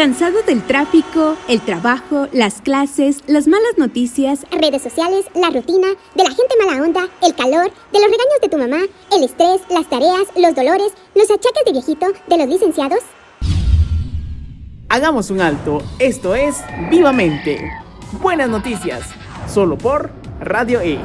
¿Cansado del tráfico, el trabajo, las clases, las malas noticias, redes sociales, la rutina, de la gente mala onda, el calor, de los regaños de tu mamá, el estrés, las tareas, los dolores, los achaques de viejito, de los licenciados? Hagamos un alto. Esto es Vivamente. Buenas noticias. Solo por Radio E.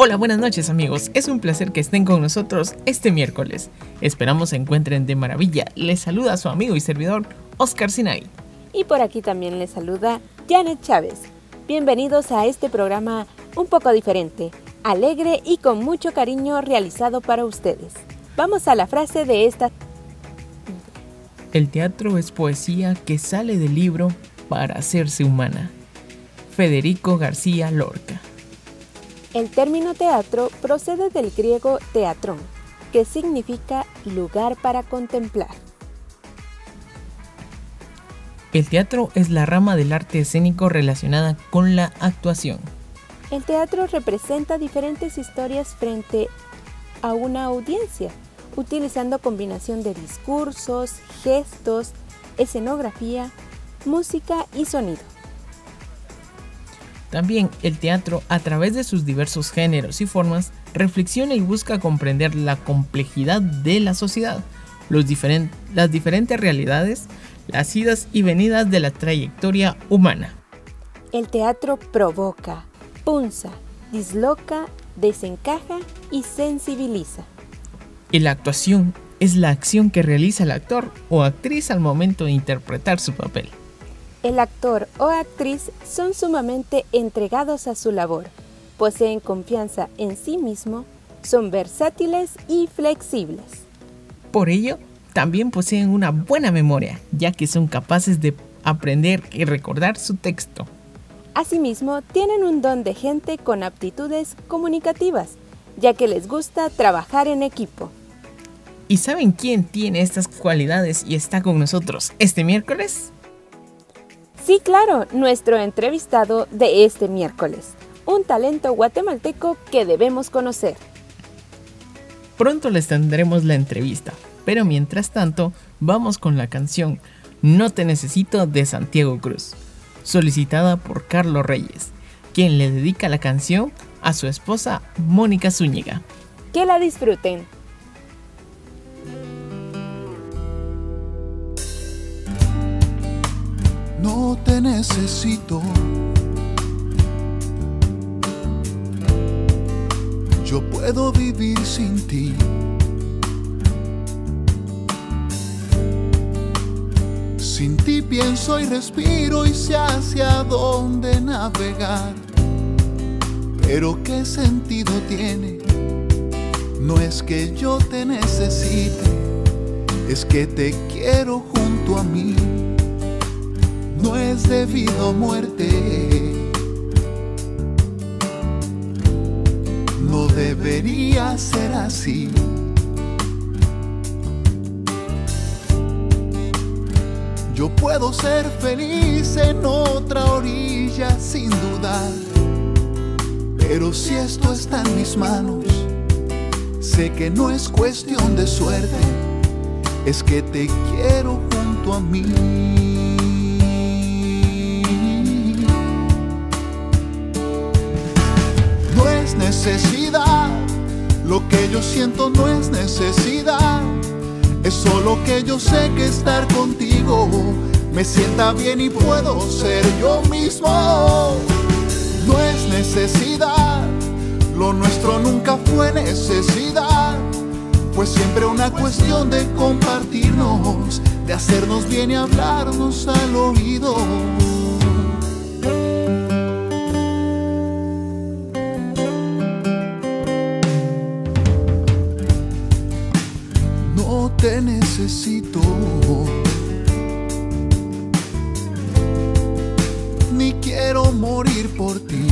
Hola, buenas noches amigos. Es un placer que estén con nosotros este miércoles. Esperamos se encuentren de maravilla. Les saluda su amigo y servidor Oscar Sinai. Y por aquí también les saluda Janet Chávez. Bienvenidos a este programa un poco diferente, alegre y con mucho cariño realizado para ustedes. Vamos a la frase de esta... El teatro es poesía que sale del libro para hacerse humana. Federico García Lorca. El término teatro procede del griego teatrón, que significa lugar para contemplar. El teatro es la rama del arte escénico relacionada con la actuación. El teatro representa diferentes historias frente a una audiencia, utilizando combinación de discursos, gestos, escenografía, música y sonido. También el teatro, a través de sus diversos géneros y formas, reflexiona y busca comprender la complejidad de la sociedad, los las diferentes realidades, las idas y venidas de la trayectoria humana. El teatro provoca, punza, disloca, desencaja y sensibiliza. Y la actuación es la acción que realiza el actor o actriz al momento de interpretar su papel. El actor o actriz son sumamente entregados a su labor, poseen confianza en sí mismo, son versátiles y flexibles. Por ello, también poseen una buena memoria, ya que son capaces de aprender y recordar su texto. Asimismo, tienen un don de gente con aptitudes comunicativas, ya que les gusta trabajar en equipo. ¿Y saben quién tiene estas cualidades y está con nosotros este miércoles? Sí, claro, nuestro entrevistado de este miércoles, un talento guatemalteco que debemos conocer. Pronto les tendremos la entrevista, pero mientras tanto, vamos con la canción No te necesito de Santiago Cruz, solicitada por Carlos Reyes, quien le dedica la canción a su esposa Mónica Zúñiga. Que la disfruten. Te necesito. Yo puedo vivir sin ti. Sin ti pienso y respiro y sé hacia dónde navegar. Pero qué sentido tiene, no es que yo te necesite, es que te quiero junto a mí no es debido muerte. No debería ser así. Yo puedo ser feliz en otra orilla sin dudar. Pero si esto está en mis manos, sé que no es cuestión de suerte, es que te quiero junto a mí. Necesidad. Lo que yo siento no es necesidad. Es solo que yo sé que estar contigo me sienta bien y puedo ser yo mismo. No es necesidad. Lo nuestro nunca fue necesidad. Fue siempre una cuestión de compartirnos, de hacernos bien y hablarnos al oído. Necesito. Ni quiero morir por ti.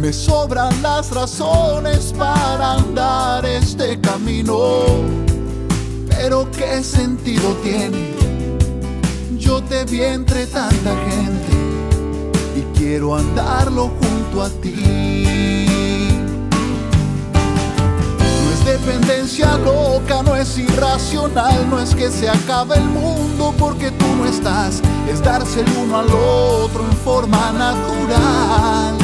Me sobran las razones para andar este camino. Pero qué sentido tiene. Yo te vi entre tanta gente y quiero andarlo junto a ti. Dependencia loca, no es irracional, no es que se acabe el mundo porque tú no estás, es darse el uno al otro en forma natural.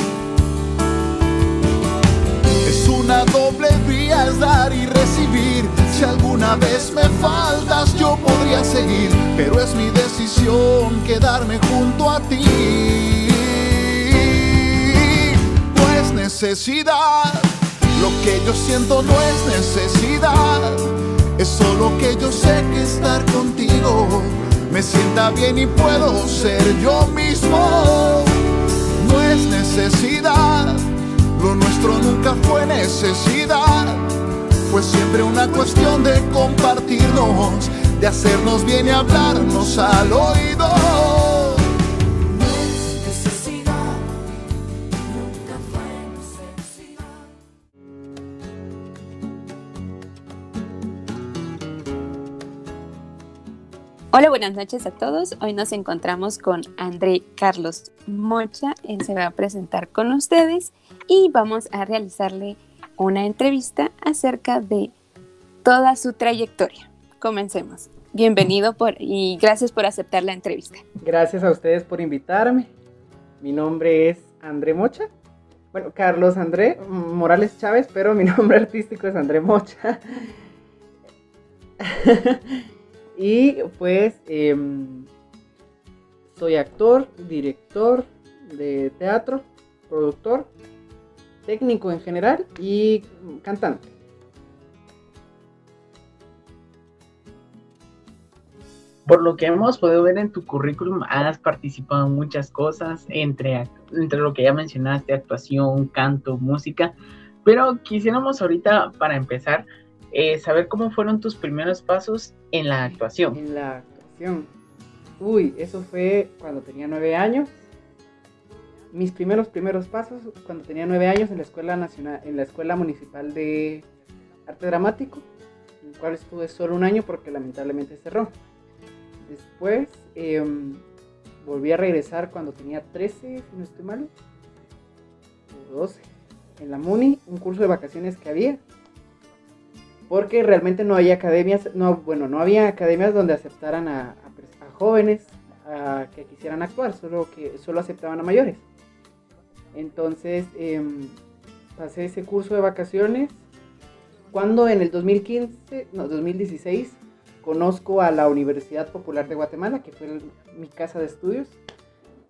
Es una doble vía, es dar y recibir. Si alguna vez me faltas, yo podría seguir, pero es mi decisión quedarme junto a ti. No es necesidad, lo que yo siento no es necesidad. Es solo que yo sé que estar contigo me sienta bien y puedo ser yo mismo. No es necesidad, lo nuestro nunca fue necesidad. Fue siempre una cuestión de compartirnos, de hacernos bien y hablarnos al oído. Hola, buenas noches a todos. Hoy nos encontramos con André Carlos Mocha. Él se va a presentar con ustedes y vamos a realizarle una entrevista acerca de toda su trayectoria. Comencemos. Bienvenido por, y gracias por aceptar la entrevista. Gracias a ustedes por invitarme. Mi nombre es André Mocha. Bueno, Carlos André Morales Chávez, pero mi nombre artístico es André Mocha. y pues em, soy actor, director de teatro, productor, técnico en general y cantante. Por lo que hemos podido ver en tu currículum, has participado en muchas cosas, entre, entre lo que ya mencionaste, actuación, canto, música. Pero quisiéramos ahorita, para empezar, eh, saber cómo fueron tus primeros pasos en la actuación. En la actuación. Uy, eso fue cuando tenía nueve años. Mis primeros primeros pasos cuando tenía nueve años en la escuela nacional, en la escuela municipal de arte dramático, en el cual estuve solo un año porque lamentablemente cerró. Después eh, volví a regresar cuando tenía 13, si no estoy mal, o 12, en la MUNI, un curso de vacaciones que había. Porque realmente no había academias, no, bueno, no había academias donde aceptaran a, jóvenes que quisieran actuar, solo que solo aceptaban a mayores. Entonces eh, pasé ese curso de vacaciones cuando en el 2015, no, 2016 conozco a la Universidad Popular de Guatemala, que fue el, mi casa de estudios,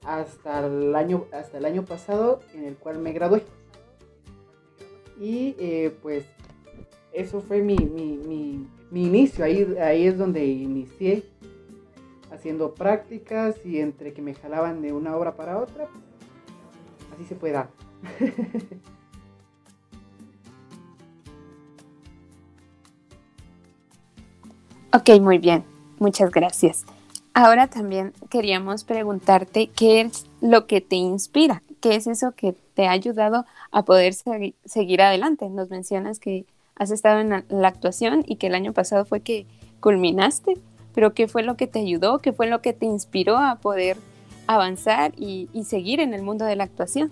hasta el, año, hasta el año pasado, en el cual me gradué. Y eh, pues eso fue mi, mi, mi, mi, inicio, ahí, ahí es donde inicié, haciendo prácticas y entre que me jalaban de una obra para otra, así se puede dar. Ok, muy bien. Muchas gracias. Ahora también queríamos preguntarte qué es lo que te inspira, qué es eso que te ha ayudado a poder segui seguir adelante. Nos mencionas que has estado en la, actuación y que el año pasado fue que culminaste, pero ¿qué fue lo que te ayudó? ¿Qué fue lo que te inspiró a poder avanzar y, y seguir en el mundo de la actuación?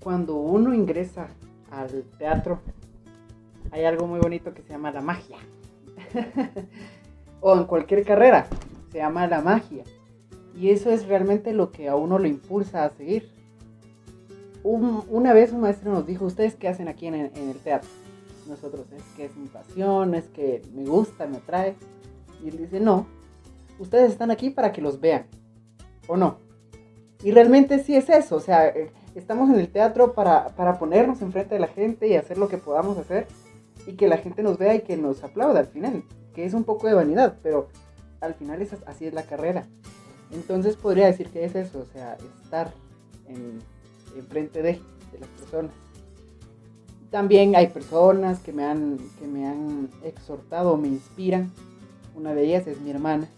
Cuando uno ingresa al teatro, hay algo muy bonito que se llama la magia. o en cualquier carrera, se llama la magia. Y eso es realmente lo que a uno lo impulsa a seguir. Un, una vez un maestro nos dijo, ¿ustedes qué hacen aquí en, en, el teatro? Nosotros, es que es mi pasión, es que me gusta, me atrae. Y él dice, no, ustedes están aquí para que los vean, ¿o no? Y realmente sí es eso, o sea, estamos en el teatro para, para ponernos enfrente de la gente y hacer lo que podamos hacer y que la gente nos vea y que nos aplauda al final, que es un poco de vanidad, pero al final es, así es la carrera. Entonces podría decir que es eso, o sea, estar en, enfrente de, las personas. También hay personas que me han, que me han exhortado me inspiran. Una de ellas es mi hermana.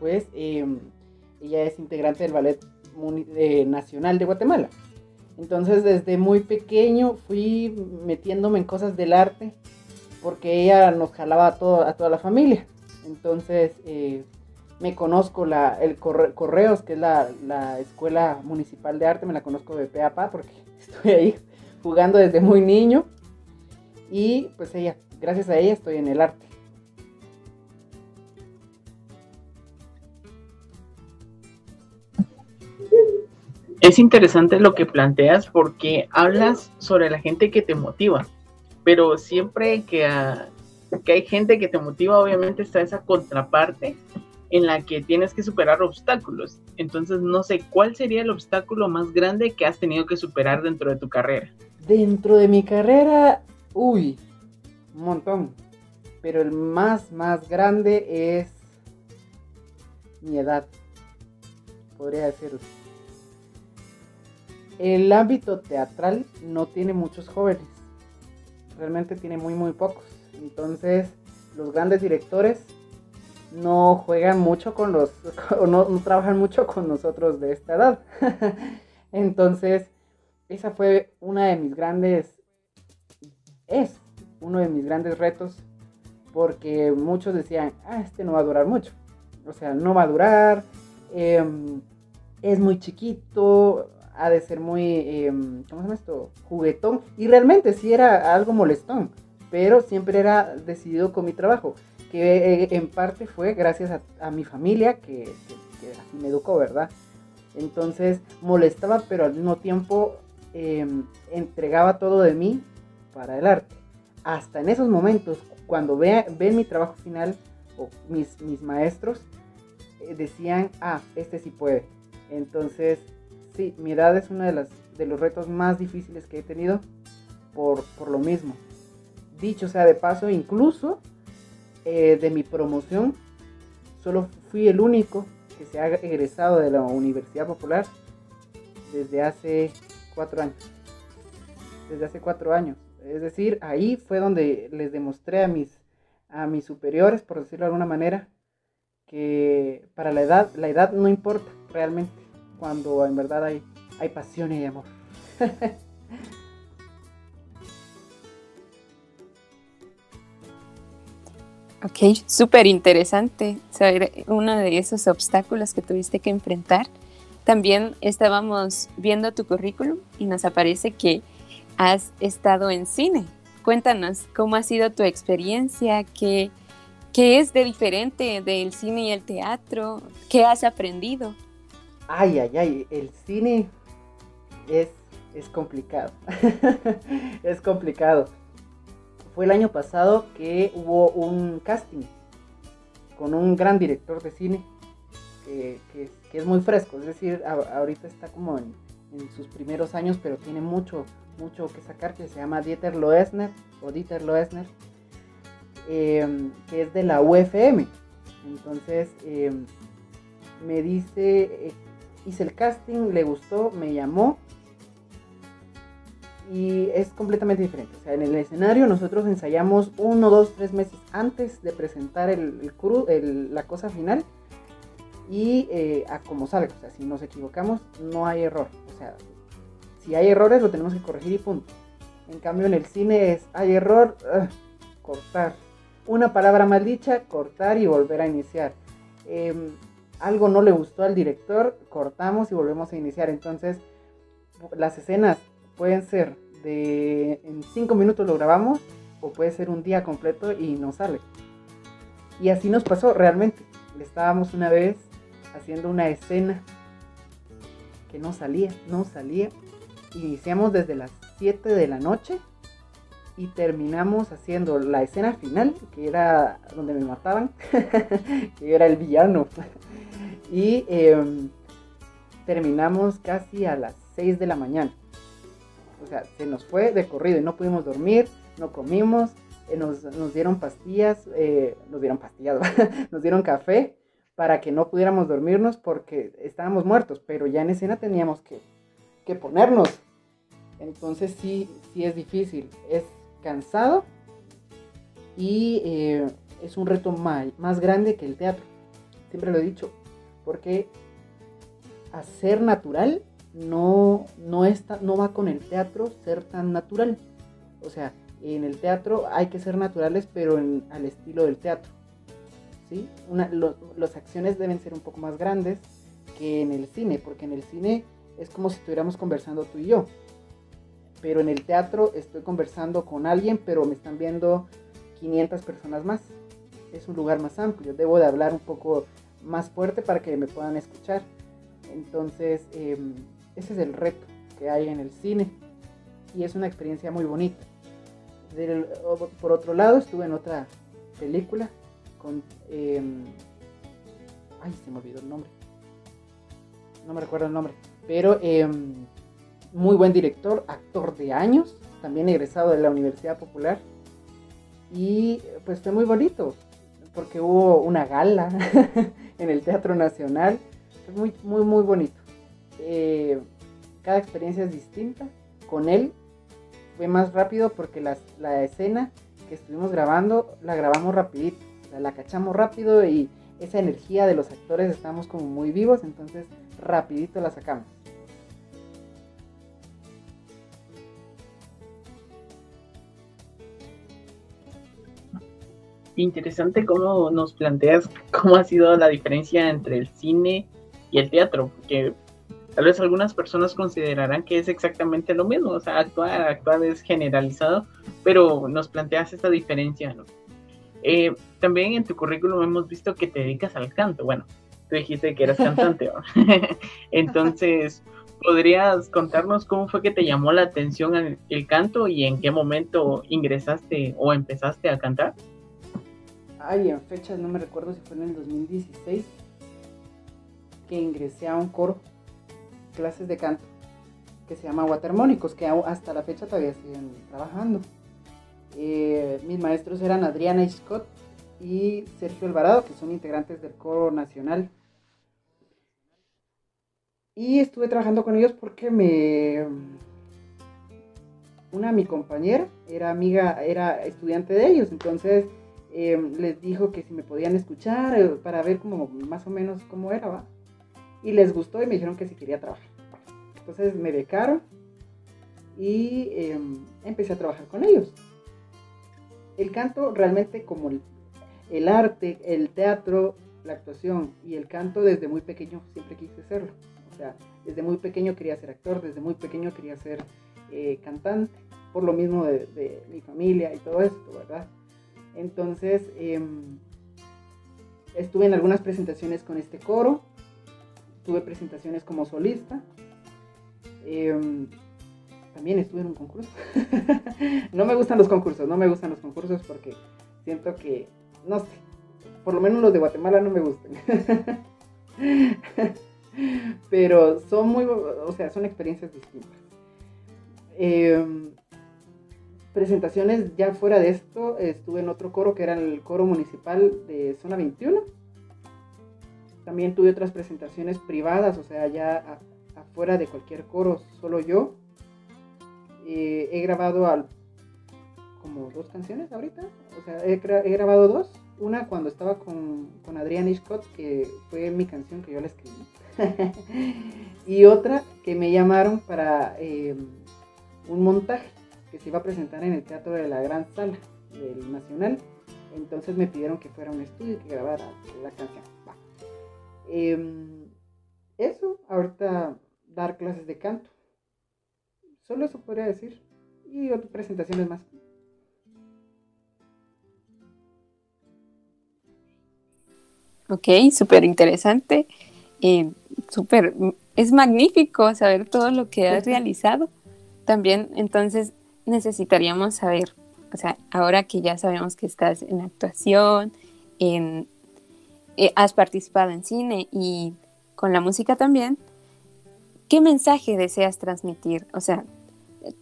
Pues eh, ella es integrante del Ballet eh, Nacional de Guatemala. Entonces desde muy pequeño fui metiéndome en cosas del arte porque ella nos jalaba a, todo, a toda la familia. Entonces eh, me conozco la, el Correos, que es la, la, Escuela Municipal de Arte, me la conozco de pe a porque estoy ahí jugando desde muy niño. Y pues ella, gracias a ella estoy en el arte. Es interesante lo que planteas porque hablas sobre la gente que te motiva, pero siempre que, ah, que hay gente que te motiva, obviamente está esa contraparte en la que tienes que superar obstáculos. Entonces, no sé, ¿cuál sería el obstáculo más grande que has tenido que superar dentro de tu carrera? Dentro de mi carrera, uy, un montón. Pero el más, más grande es mi edad, podría decirlo. El ámbito teatral no tiene muchos jóvenes, realmente tiene muy, muy pocos. Entonces, los grandes directores no juegan mucho con los, no, trabajan mucho con nosotros de esta edad. Entonces, esa fue una de mis grandes, es uno de mis grandes retos, porque muchos decían, ah, este no va a durar mucho. O sea, no va a durar, em, es muy chiquito, ha de ser muy, em, ¿cómo se llama esto? Juguetón. Y realmente sí era algo molestón, pero siempre era decidido con mi trabajo que eh, en parte fue gracias a, mi familia que, así me educó, ¿verdad? Entonces molestaba, pero al mismo tiempo em, entregaba todo de mí para el arte. Hasta en esos momentos, cuando ve, ven mi trabajo final, o mis, mis maestros eh, decían, ah, este sí puede. Entonces, sí, mi edad es uno de, las, de los retos más difíciles que he tenido por, por lo mismo. Dicho sea de paso, incluso eh, de mi promoción, solo fui el único que se ha egresado de la Universidad Popular desde hace cuatro años. Desde hace cuatro años. Es decir, ahí fue donde les demostré a mis, a mis superiores, por decirlo de alguna manera, que para la edad, la edad no importa realmente, cuando en verdad hay, hay pasión y amor. Ok, súper interesante saber uno de esos obstáculos que tuviste que enfrentar. También estábamos viendo tu currículum y nos aparece que has estado en cine. Cuéntanos cómo ha sido tu experiencia, qué, qué es de diferente del cine y el teatro, qué has aprendido. Ay, ay, ay, el cine es, es complicado. es complicado fue el año pasado que hubo un casting con un gran director de cine que, es muy fresco, es decir, ahorita está como en, sus primeros años, pero tiene mucho, mucho que sacar, que se llama Dieter Loesner, o Dieter Loesner, em, que es de la UFM. Entonces, em, me dice, eh, hice el casting, le gustó, me llamó y es completamente diferente. O sea, en el escenario nosotros ensayamos uno, dos, tres meses antes de presentar el, el, la cosa final y eh, a como salga. O sea, si nos equivocamos, no hay error. O sea, si hay errores, lo tenemos que corregir y punto. En cambio, en el cine es, hay error, cortar. Una palabra mal dicha, cortar y volver a iniciar. Em, algo no le gustó al director, cortamos y volvemos a iniciar. Entonces, las escenas pueden ser de en cinco minutos lo grabamos o puede ser un día completo y no sale. Y así nos pasó realmente. Estábamos una vez haciendo una escena que no salía, no salía. Iniciamos desde las 7 de la noche y terminamos haciendo la escena final, que era donde me mataban, que era el villano. y em, terminamos casi a las 6 de la mañana. O sea, se nos fue de corrido y no pudimos dormir, no comimos, eh, nos, dieron pastillas, eh, nos dieron pastillas, nos dieron café para que no pudiéramos dormirnos porque estábamos muertos, pero ya en escena teníamos que, ponernos. Entonces sí, sí es difícil, es cansado y eh, es un reto más, más grande que el teatro. Siempre lo he dicho, porque hacer natural no, no, está, no va con el teatro ser tan natural. O sea, en el teatro hay que ser naturales, pero al estilo del teatro. ¿sí? Las acciones deben ser un poco más grandes que en el cine, porque en el cine es como si estuviéramos conversando tú y yo. Pero en el teatro estoy conversando con alguien, pero me están viendo 500 personas más. Es un lugar más amplio. Debo de hablar un poco más fuerte para que me puedan escuchar. Entonces, em, ese es el reto que hay en el cine. Y es una experiencia muy bonita. por otro lado, estuve en otra película con... Em, ay, se me olvidó el nombre. No me recuerdo el nombre. Pero em, muy buen director, actor de años, también egresado de la Universidad Popular. Y pues fue muy bonito, porque hubo una gala en el Teatro Nacional. Muy, muy, muy bonito. Eh, cada experiencia es distinta. Con él fue más rápido porque la escena que estuvimos grabando la grabamos rapidito. la cachamos rápido y esa energía de los actores estamos como muy vivos, entonces rapidito la sacamos. Interesante cómo nos planteas cómo ha sido la diferencia entre el cine y el teatro, porque tal vez algunas personas considerarán que es exactamente lo mismo, o sea, actuar, actuar es generalizado, pero nos planteas esta diferencia, ¿no? Eh, también en tu currículum hemos visto que te dedicas al canto, bueno, tú dijiste que eras cantante, entonces, ¿podrías contarnos cómo fue que te llamó la atención el canto y en qué momento ingresaste o empezaste a cantar? ay, en fechas no me recuerdo si fue en el 2016, que ingresé a un coro, clases de canto, que se llama Watermónicos, que hasta la fecha todavía siguen trabajando. Eh, mis maestros eran Adriana Scott y Sergio Alvarado, que son integrantes del coro nacional. Y estuve trabajando con ellos porque me... Una, mi compañera, era amiga, era estudiante de ellos, entonces Em, les dijo que si me podían escuchar eh, para ver como más o menos cómo era, ¿va? Y les gustó y me dijeron que si quería trabajar. Entonces me becaron y em, empecé a trabajar con ellos. El canto realmente como el, arte, el teatro, la actuación y el canto desde muy pequeño siempre quise serlo. O sea, desde muy pequeño quería ser actor, desde muy pequeño quería ser eh, cantante, por lo mismo de, mi familia y todo esto, ¿verdad? Entonces, em, estuve en algunas presentaciones con este coro, tuve presentaciones como solista, em, también estuve en un concurso. no me gustan los concursos, no me gustan los concursos porque siento que, no sé, por lo menos los de Guatemala no me gustan. Pero son muy, o sea, son experiencias distintas. Em, presentaciones ya fuera de esto, estuve en otro coro que era el coro municipal de Zona 21. También tuve otras presentaciones privadas, o sea, ya afuera de cualquier coro, solo yo. Eh, he grabado al, como dos canciones ahorita, o sea, he, grabado dos. Una cuando estaba con, con Adrián Scott, que fue mi canción que yo la escribí. y otra que me llamaron para eh, un montaje que se iba a presentar en el Teatro de la Gran Sala del Nacional. Entonces me pidieron que fuera un estudio y que grabara la canción. Em, eso, ahorita dar clases de canto. Solo eso podría decir. Y otras presentaciones más. Ok, súper interesante. Eh, súper, es magnífico saber todo lo que has realizado. También, entonces, necesitaríamos saber, o sea, ahora que ya sabemos que estás en actuación, en, eh, has participado en cine y con la música también, ¿qué mensaje deseas transmitir? O sea,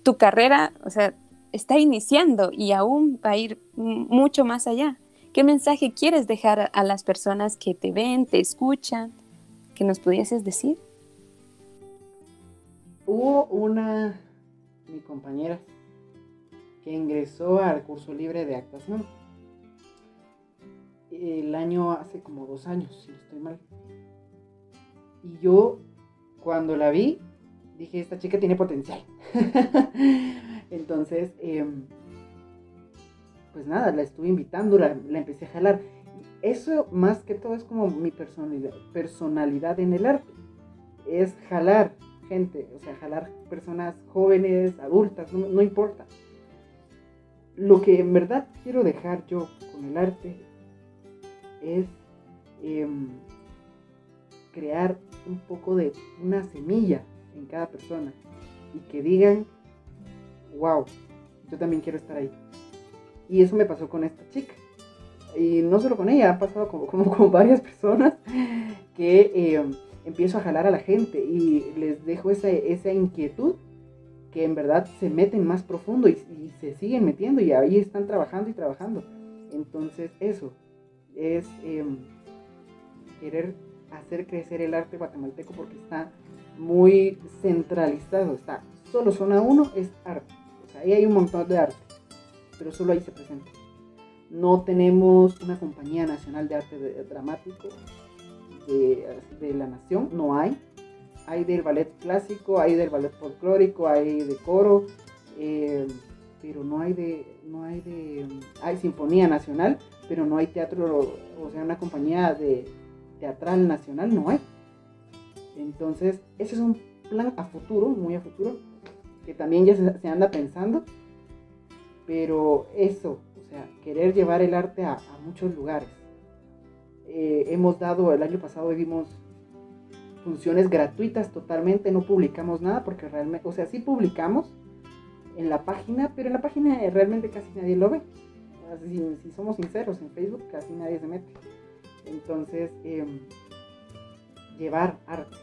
tu carrera, o sea, está iniciando y aún va a ir mucho más allá. ¿Qué mensaje quieres dejar a las personas que te ven, te escuchan? ¿Que nos pudieses decir? Hubo una, mi compañera, que ingresó al curso libre de actuación. El año hace como dos años, si no estoy mal. Y yo, cuando la vi, dije, esta chica tiene potencial. Entonces, em, pues nada, la estuve invitando, la, empecé a jalar. eso más que todo es como mi personalidad, personalidad en el arte. Es jalar gente, o sea, jalar personas jóvenes, adultas, no, importa. Lo que en verdad quiero dejar yo con el arte es em, crear un poco de una semilla en cada persona y que digan, wow, yo también quiero estar ahí. Y eso me pasó con esta chica. Y no solo con ella, ha pasado como, con varias personas que em, empiezo a jalar a la gente y les dejo esa, esa inquietud que en verdad se meten más profundo y, se siguen metiendo y ahí están trabajando y trabajando. Entonces eso es em, querer hacer crecer el arte guatemalteco porque está muy centralizado, está solo zona 1 es arte, ahí hay un montón de arte, pero solo ahí se presenta. No tenemos una compañía nacional de arte dramático de, la nación, no hay. Hay del ballet clásico, hay del ballet folclórico, hay de coro, eh, pero no hay de, no hay de, hay sinfonía nacional, pero no hay teatro, o sea, una compañía de teatral nacional, no hay. Entonces, ese es un plan a futuro, muy a futuro, que también ya se, anda pensando, pero eso, o sea, querer llevar el arte a muchos lugares eh, hemos dado, el año pasado vimos funciones gratuitas totalmente, no publicamos nada porque realmente, o sea, sí publicamos en la página, pero en la página realmente casi nadie lo ve. Si, somos sinceros, en Facebook casi nadie se mete. Entonces, em, llevar arte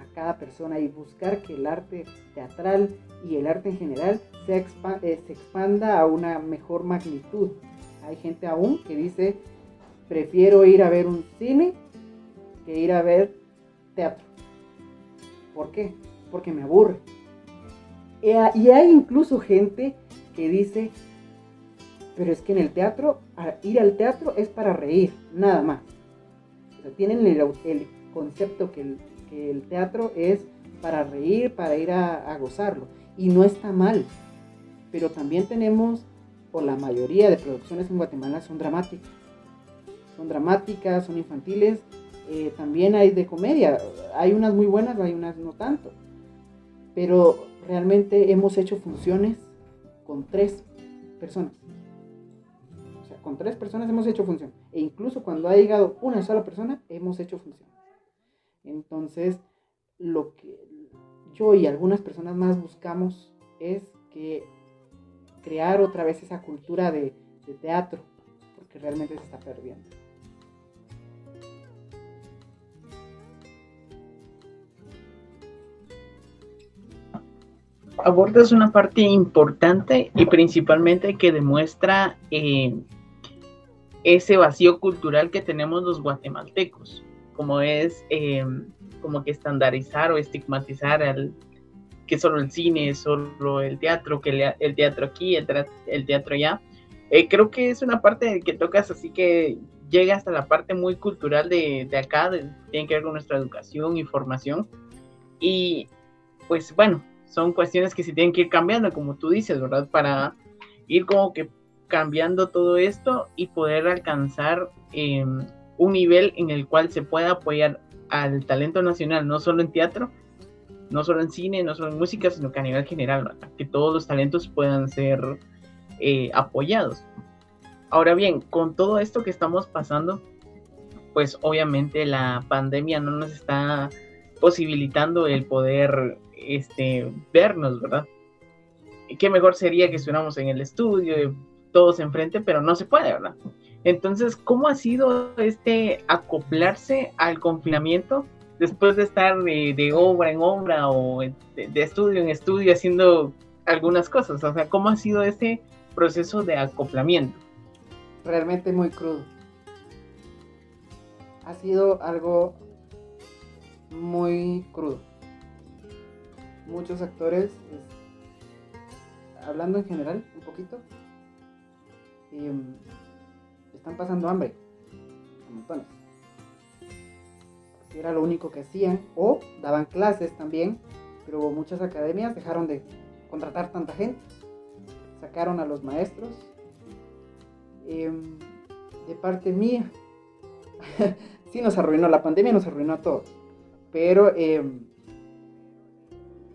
a cada persona y buscar que el arte teatral y el arte en general se, eh, se expanda a una mejor magnitud. Hay gente aún que dice, prefiero ir a ver un cine que ir a ver teatro. ¿Por qué? Porque me aburre. Y hay incluso gente que dice, pero es que en el teatro, ir al teatro es para reír, nada más. Tienen el, concepto que el, teatro es para reír, para ir a, gozarlo. Y no está mal. Pero también tenemos, o la mayoría de producciones en Guatemala son dramáticas son dramáticas, son infantiles, eh, también hay de comedia, hay unas muy buenas, hay unas no tanto, pero realmente hemos hecho funciones con tres personas. O sea, con tres personas hemos hecho función. E incluso cuando ha llegado una sola persona, hemos hecho función. Entonces, lo que yo y algunas personas más buscamos es que crear otra vez esa cultura de teatro, porque realmente se está perdiendo. abordas una parte importante y principalmente que demuestra eh, ese vacío cultural que tenemos los guatemaltecos, como es eh, como que estandarizar o estigmatizar al, que solo el cine, solo el teatro, que el, teatro aquí, el, teatro allá. Eh, creo que es una parte que tocas así que llega hasta la parte muy cultural de, de acá, tiene que ver con nuestra educación y formación. Y pues bueno, son cuestiones que se tienen que ir cambiando, como tú dices, ¿verdad? Para ir como que cambiando todo esto y poder alcanzar em, un nivel en el cual se pueda apoyar al talento nacional, no solo en teatro, no solo en cine, no solo en música, sino que a nivel general, que todos los talentos puedan ser eh, apoyados. Ahora bien, con todo esto que estamos pasando, pues obviamente la pandemia no nos está posibilitando el poder este, vernos, ¿verdad? Qué mejor sería que estuviéramos en el estudio, todos enfrente, pero no se puede, ¿verdad? Entonces, ¿cómo ha sido este acoplarse al confinamiento después de estar de, obra en obra o de, estudio en estudio haciendo algunas cosas? O sea, ¿cómo ha sido este proceso de acoplamiento? Realmente muy crudo. Ha sido algo muy crudo muchos actores, hablando en general un poquito, em, están pasando hambre, a montones. Era lo único que hacían, o daban clases también, pero muchas academias dejaron de contratar tanta gente, sacaron a los maestros. Em, de parte mía, sí nos arruinó, la pandemia nos arruinó todo. Pero em,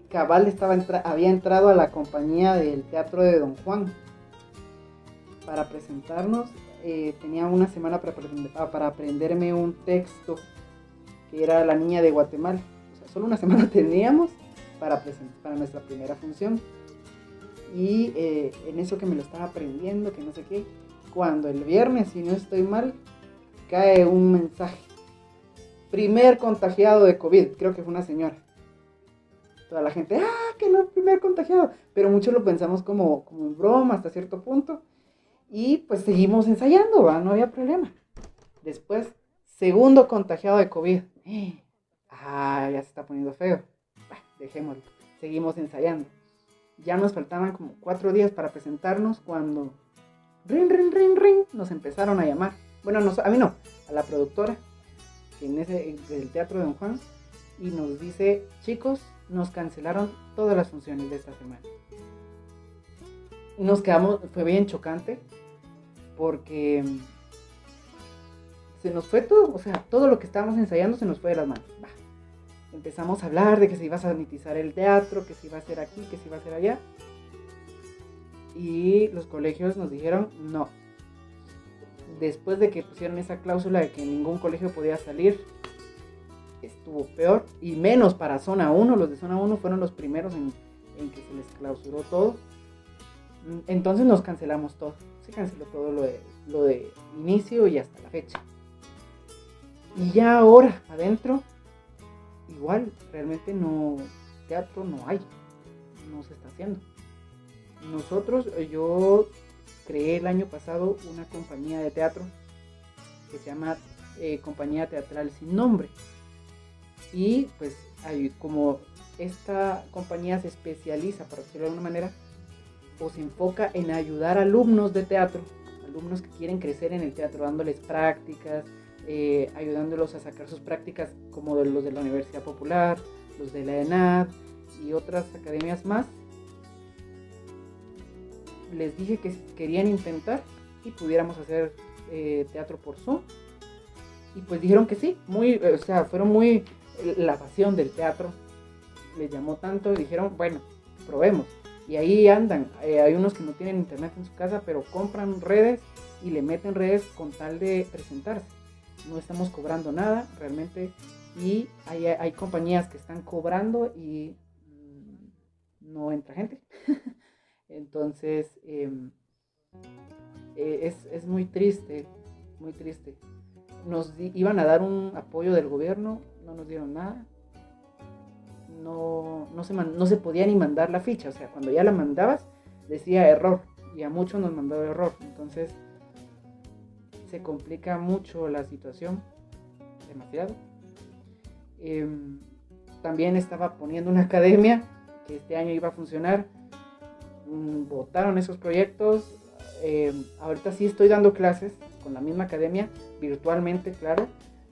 Cabal estaba había entrado a la compañía del Teatro de Don Juan para presentarnos. Eh, tenía una semana para, para aprenderme un texto que era La Niña de Guatemala. O sea, solo una semana teníamos para, para nuestra primera función. Y eh, en eso que me lo estaba aprendiendo, que no sé qué, cuando el viernes, si no estoy mal, cae un mensaje. Primer contagiado de COVID, creo que fue una señora. Toda la gente, ah, que no, primer contagiado. Pero muchos lo pensamos como, como en broma hasta cierto punto. Y pues seguimos ensayando, no había problema. Después, segundo contagiado de COVID. Ah, ya se está poniendo feo. dejémoslo. Seguimos ensayando. Ya nos faltaban como cuatro días para presentarnos cuando ring, ring, ring, ring, nos empezaron a llamar. Bueno, a mí no, a la productora, en ese, del Teatro de Don Juan, y nos dice, chicos, nos cancelaron todas las funciones de esta semana. Nos quedamos, fue bien chocante, porque se nos fue todo, o sea, todo lo que estábamos ensayando se nos fue de las manos. Empezamos a hablar de que se iba a sanitizar el teatro, que se iba a hacer aquí, que se iba a hacer allá y los colegios nos dijeron no. Después de que pusieron esa cláusula de que ningún colegio podía salir, estuvo peor y menos para zona 1. Los de zona 1 fueron los primeros en, que se les clausuró todo. Entonces nos cancelamos todo. Se canceló todo lo de, lo de inicio y hasta la fecha. Y ya ahora, adentro, igual, realmente no, teatro no hay. No se está haciendo. Nosotros, eh, yo creé el año pasado una compañía de teatro que se llama eh, Compañía Teatral Sin Nombre. Y pues como esta compañía se especializa, por decirlo de alguna manera, o se enfoca en ayudar alumnos de teatro, alumnos que quieren crecer en el teatro, dándoles prácticas, eh, ayudándolos a sacar sus prácticas como los de la Universidad Popular, los de la ENAD y otras academias más les dije que querían intentar y pudiéramos hacer eh, teatro por Zoom. Y pues dijeron que sí, muy, o sea, fueron muy, la pasión del teatro les llamó tanto y dijeron, bueno, probemos. Y ahí andan, eh, hay unos que no tienen internet en su casa, pero compran redes y le meten redes con tal de presentarse. No estamos cobrando nada realmente y hay, hay compañías que están cobrando y mm, no entra gente. Entonces, em, eh, es, muy triste, muy triste. Nos iban a dar un apoyo del gobierno, no nos dieron nada. No, no, se no se podía ni mandar la ficha, o sea, cuando ya la mandabas decía error y a muchos nos mandó error. Entonces, se complica mucho la situación, demasiado. Em, también estaba poniendo una academia que este año iba a funcionar Mm, votaron esos proyectos. Eh, ahorita sí estoy dando clases con la misma academia, virtualmente, claro,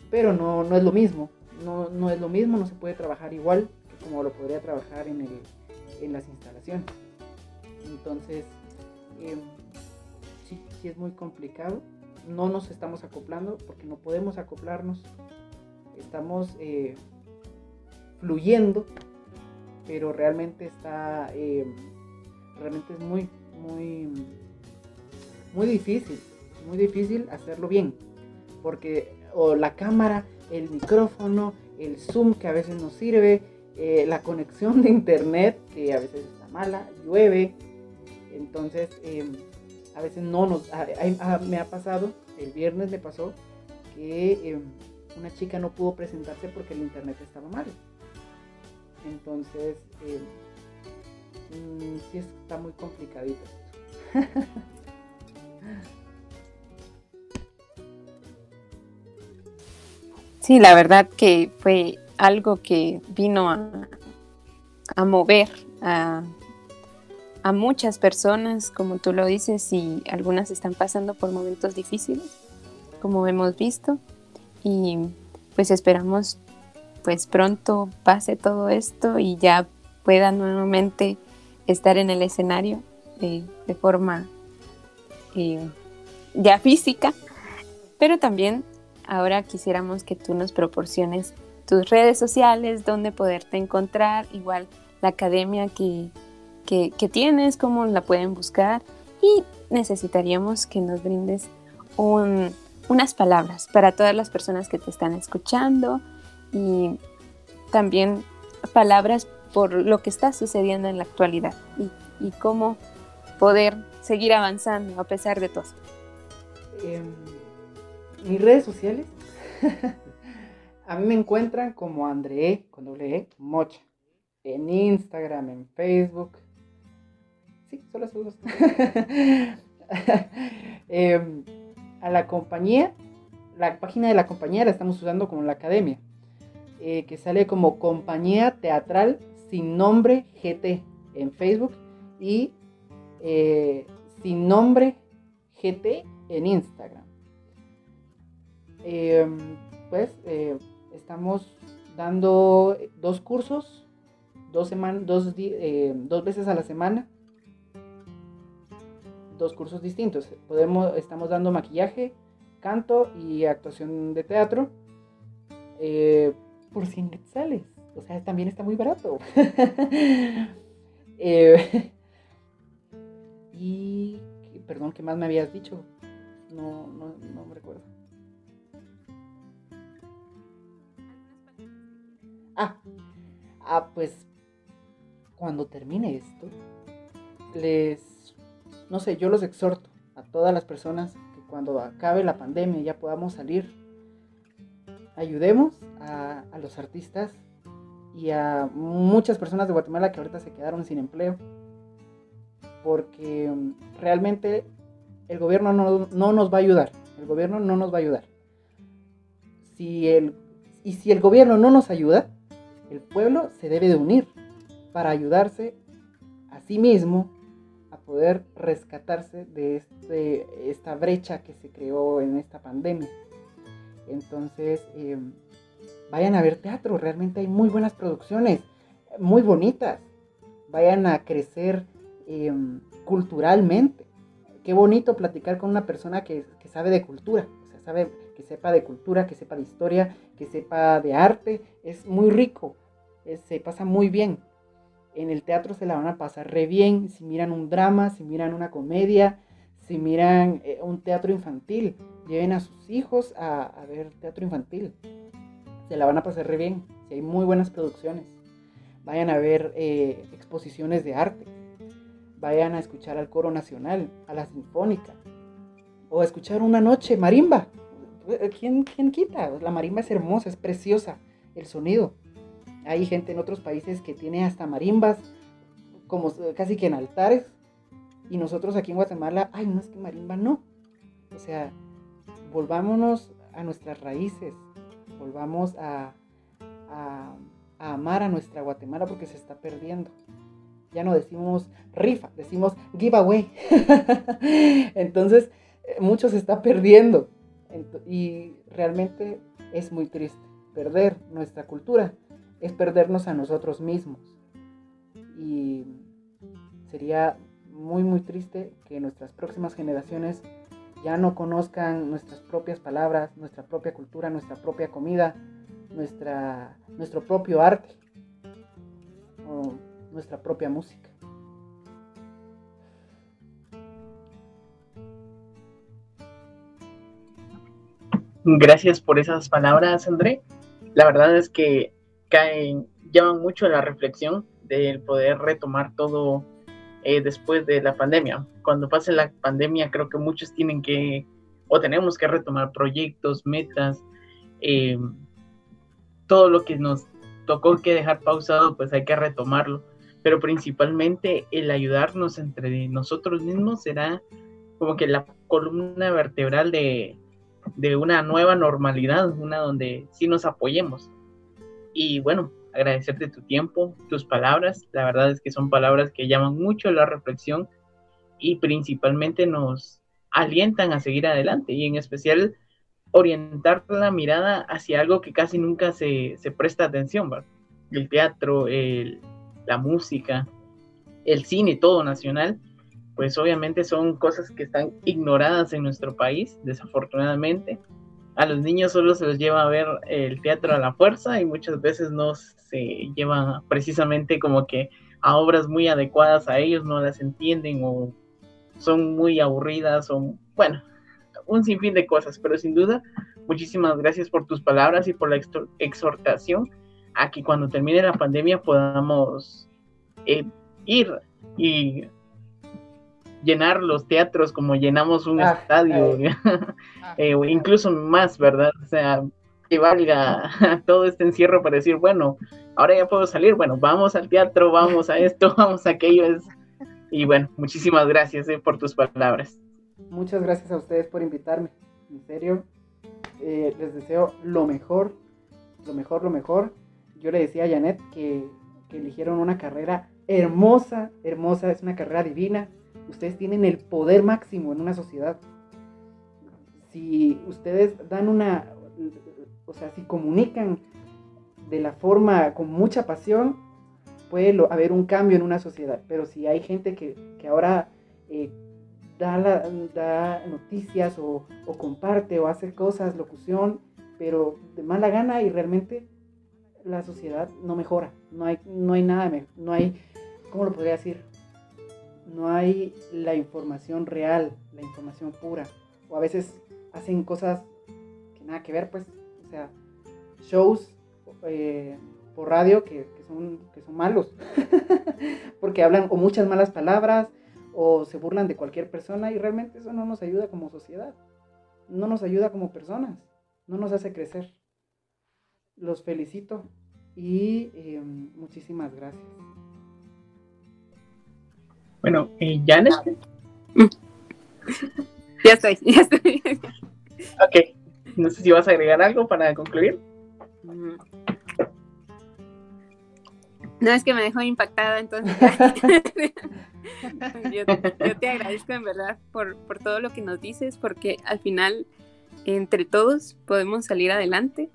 pero no, no es lo mismo. No, no, es lo mismo, no se puede trabajar igual como lo podría trabajar en, el, en las instalaciones. Entonces, eh, sí, es muy complicado. No nos estamos acoplando porque no podemos acoplarnos. Estamos eh, fluyendo, pero realmente está realmente es muy, muy, muy difícil, muy difícil hacerlo bien, porque o la cámara, el micrófono, el zoom que a veces no sirve, eh, la conexión de internet que a veces está mala, llueve, entonces em, a veces no nos, me ha pasado, el viernes me pasó que em, una chica no pudo presentarse porque el internet estaba mal. Entonces, em, Mm, sí está muy complicadito. Sí, la verdad que fue algo que vino a, mover a, muchas personas, como tú lo dices, y algunas están pasando por momentos difíciles, como hemos visto, y pues esperamos pues pronto pase todo esto y ya pueda nuevamente estar en el escenario de forma eh, ya física, pero también ahora quisiéramos que tú nos proporciones tus redes sociales, donde poderte encontrar, igual la academia que, que, tienes, cómo la pueden buscar y necesitaríamos que nos brindes unas palabras para todas las personas que te están escuchando y también palabras por lo que está sucediendo en la actualidad y, cómo poder seguir avanzando a pesar de todo. Em, mis redes sociales, a mí me encuentran como André, con doble E, Mocha, en Instagram, en Facebook. Sí, solo esos dos. Em, a la compañía, la página de la compañía la estamos usando como la academia, eh, que sale como compañía teatral sin nombre GT en Facebook y eh, sin nombre GT en Instagram. Em, pues eh, estamos dando dos cursos, dos, dos, dos veces a la semana dos cursos distintos. Podemos, estamos dando maquillaje, canto y actuación de teatro eh, por 100 quetzales. O sea, también está muy barato. Eh, y, perdón, ¿qué más me habías dicho? No, no, no me recuerdo. Ah, ah, pues cuando termine esto, les no sé, yo los exhorto a todas las personas que cuando acabe la pandemia ya podamos salir, ayudemos a, los artistas y a muchas personas de Guatemala que ahorita se quedaron sin empleo, porque mm, realmente el gobierno no, nos va a ayudar, el gobierno no nos va a ayudar. Si el, y si el gobierno no nos ayuda, el pueblo se debe de unir para ayudarse a sí mismo poder rescatarse de este, esta brecha que se creó en esta pandemia. Entonces, em, vayan a ver teatro, realmente hay muy buenas producciones, muy bonitas. Vayan a crecer em, culturalmente. Qué bonito platicar con una persona que, sabe de cultura, que sepa de cultura, que sepa de historia, que sepa de arte. Es muy rico, se pasa muy bien. En el teatro se la van a pasar re bien, si miran un drama, si miran una comedia, si miran eh, un teatro infantil, lleven a sus hijos a, ver teatro infantil, se la van a pasar re bien, si hay muy buenas producciones, vayan a ver eh, exposiciones de arte, vayan a escuchar al coro nacional, a la sinfónica, o a escuchar una noche marimba, ¿quién, quién quita? La marimba es hermosa, es preciosa, el sonido. Hay gente en otros países que tiene hasta marimbas, como casi que en altares. Y nosotros aquí en Guatemala, ay, no es que marimba no. O sea, volvámonos a nuestras raíces, volvamos a, a, amar a nuestra Guatemala porque se está perdiendo. Ya no decimos rifa, decimos giveaway. Entonces, eh, mucho se está perdiendo. Y realmente es muy triste perder nuestra cultura es perdernos a nosotros mismos. Y sería muy, muy triste que nuestras próximas generaciones ya no conozcan nuestras propias palabras, nuestra propia cultura, nuestra propia comida, nuestra, nuestro propio arte o nuestra propia música. Gracias por esas palabras, André. La verdad es que caen, llaman mucho la reflexión del poder retomar todo eh, después de la pandemia. Cuando pase la pandemia, creo que muchos tienen que o tenemos que retomar proyectos, metas, eh, todo lo que nos tocó que dejar pausado, pues hay que retomarlo. Pero principalmente el ayudarnos entre nosotros mismos será como que la columna vertebral de una nueva normalidad, una donde sí nos apoyemos. Y bueno, agradecerte tu tiempo, tus palabras. La verdad es que son palabras que llaman mucho la reflexión y principalmente nos alientan a seguir adelante y en especial orientar la mirada hacia algo que casi nunca se, presta atención, El teatro, la música, el cine, todo nacional, pues obviamente son cosas que están ignoradas en nuestro país, desafortunadamente, a los niños solo se los lleva a ver el teatro a la fuerza y muchas veces no se lleva precisamente como que a obras muy adecuadas a ellos, no las entienden o son muy aburridas o bueno, un sinfín de cosas, pero sin duda, muchísimas gracias por tus palabras y por la exhortación a que cuando termine la pandemia podamos eh, ir y llenar los teatros como llenamos un ah, estadio, eh, incluso más, ¿verdad? O sea, que valga todo este encierro para decir, bueno, ahora ya puedo salir, bueno, vamos al teatro, vamos a esto, vamos a aquello. Y bueno, muchísimas gracias eh, por tus palabras. Muchas gracias a ustedes por invitarme, en serio. Eh, les deseo lo mejor, lo mejor, lo mejor. Yo le decía a Janet que, que eligieron una carrera hermosa, hermosa, es una carrera divina ustedes tienen el poder máximo en una sociedad. Si ustedes dan una, o sea, si comunican de la forma con mucha pasión, puede haber un cambio en una sociedad. Pero si hay gente que, ahora eh, da, noticias o, comparte o hace cosas, locución, pero de mala gana y realmente la sociedad no mejora. No hay, no hay nada, no hay, ¿cómo lo podría decir? No hay la información real, la información pura. O a veces hacen cosas que nada que ver, pues, o sea, shows eh, por radio que, son, que son malos, porque hablan o muchas malas palabras o se burlan de cualquier persona y realmente eso no nos ayuda como sociedad, no nos ayuda como personas, no nos hace crecer. Los felicito y eh, muchísimas gracias. Bueno, eh, Janet. Ya estoy, ya estoy. ok, no sé si vas a agregar algo para concluir. No, es que me dejó impactada, entonces. yo, te agradezco en verdad por, por todo lo que nos dices, porque al final, entre todos, podemos salir adelante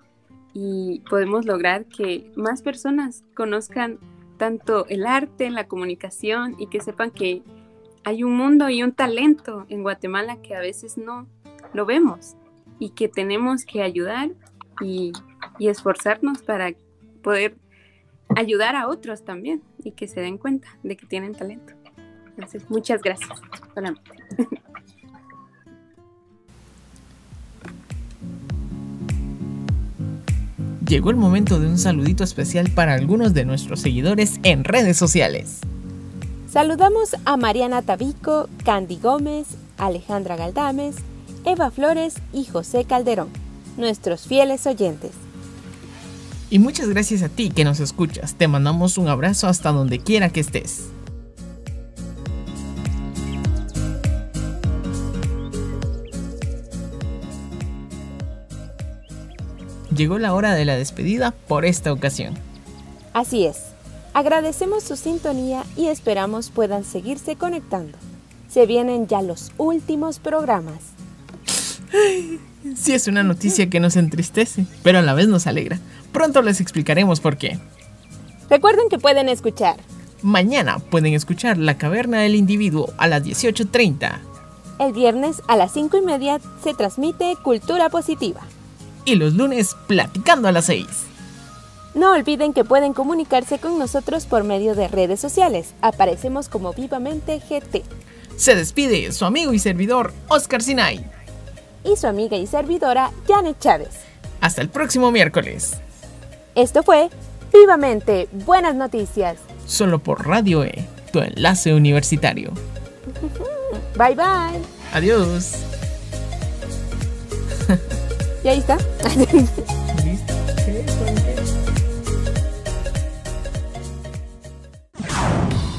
y podemos lograr que más personas conozcan tanto el arte, la comunicación y que sepan que hay un mundo y un talento en Guatemala que a veces no lo vemos y que tenemos que ayudar y, esforzarnos para poder ayudar a otros también y que se den cuenta de que tienen talento. Entonces, muchas gracias llegó el momento de un saludito especial para algunos de nuestros seguidores en redes sociales. Saludamos a Mariana Tabico, Candy Gómez, Alejandra Galdames, Eva Flores y José Calderón, nuestros fieles oyentes. Y muchas gracias a ti que nos escuchas. Te mandamos un abrazo hasta donde quiera que estés. Llegó la hora de la despedida por esta ocasión. Así es. Agradecemos su sintonía y esperamos puedan seguirse conectando. Se vienen ya los últimos programas. Sí es una noticia que nos entristece, pero a la vez nos alegra. Pronto les explicaremos por qué. Recuerden que pueden escuchar. Mañana pueden escuchar La Caverna del Individuo a las 18.30. El viernes a las 5 y media se transmite Cultura Positiva y los lunes platicando a las 6. No olviden que pueden comunicarse con nosotros por medio de redes sociales. Aparecemos como Vivamente GT. Se despide su amigo y servidor Oscar Sinai. Y su amiga y servidora Janet Chávez. Hasta el próximo miércoles. Esto fue Vivamente Buenas Noticias. Solo por Radio E, tu enlace universitario. Bye bye. Adiós. Y ahí está.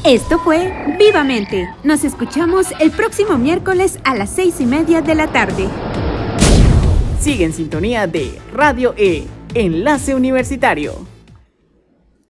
Esto fue Vivamente. Nos escuchamos el próximo miércoles a las seis y media de la tarde. Sigue en sintonía de Radio E, Enlace Universitario.